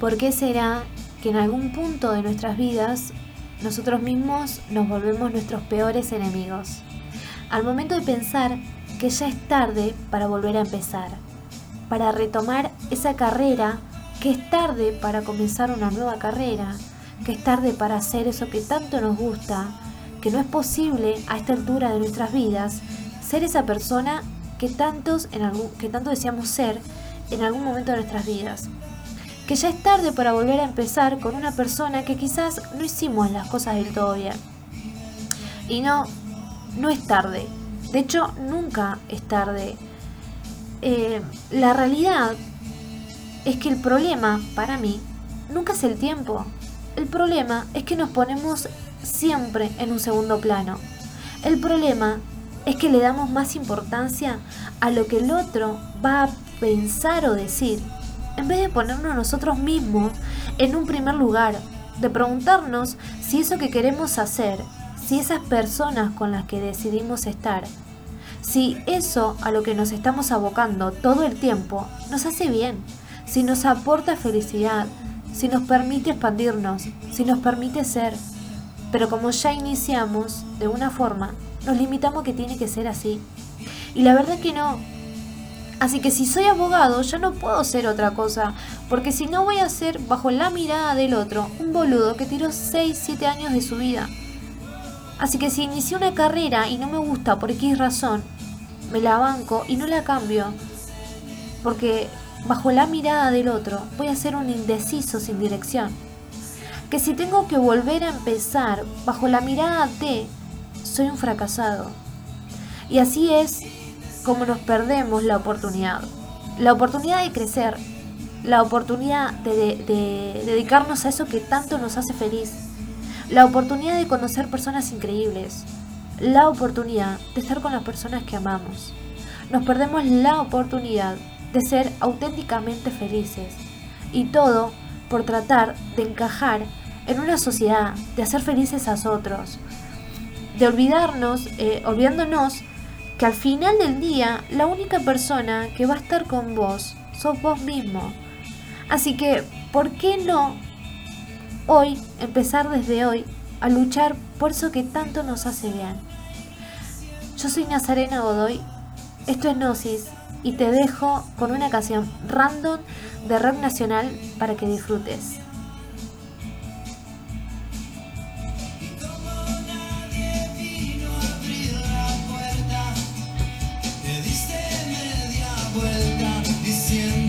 ¿Por qué será que en algún punto de nuestras vidas nosotros mismos nos volvemos nuestros peores enemigos? Al momento de pensar que ya es tarde para volver a empezar, para retomar esa carrera, que es tarde para comenzar una nueva carrera, que es tarde para hacer eso que tanto nos gusta, que no es posible a esta altura de nuestras vidas ser esa persona que, tantos que tanto deseamos ser en algún momento de nuestras vidas. Que ya es tarde para volver a empezar con una persona que quizás no hicimos las cosas del todo bien. Y no, no es tarde. De hecho, nunca es tarde. Eh, la realidad es que el problema, para mí, nunca es el tiempo. El problema es que nos ponemos siempre en un segundo plano. El problema es que le damos más importancia a lo que el otro va a pensar o decir, en vez de ponernos nosotros mismos en un primer lugar, de preguntarnos si eso que queremos hacer, si esas personas con las que decidimos estar, si eso a lo que nos estamos abocando todo el tiempo nos hace bien, si nos aporta felicidad, si nos permite expandirnos, si nos permite ser. Pero como ya iniciamos de una forma, nos limitamos que tiene que ser así. Y la verdad que no. Así que si soy abogado, ya no puedo ser otra cosa, porque si no voy a ser, bajo la mirada del otro, un boludo que tiró 6, 7 años de su vida. Así que si inicié una carrera y no me gusta por X razón, me la banco y no la cambio, porque bajo la mirada del otro voy a ser un indeciso sin dirección. Que si tengo que volver a empezar bajo la mirada de soy un fracasado. Y así es como nos perdemos la oportunidad. La oportunidad de crecer, la oportunidad de, dedicarnos a eso que tanto nos hace feliz, la oportunidad de conocer personas increíbles, la oportunidad de estar con las personas que amamos. Nos perdemos la oportunidad de ser auténticamente felices. Y todo por tratar de encajar en una sociedad, de hacer felices a otros, de olvidarnos, eh, olvidándonos que al final del día la única persona que va a estar con vos sos vos mismo. Así que, ¿por qué no hoy, empezar desde hoy, a luchar por eso que tanto nos hace bien? Yo soy Nazarena Godoy, esto es Gnosis y te dejo con una canción random de rock nacional para que disfrutes. diciendo.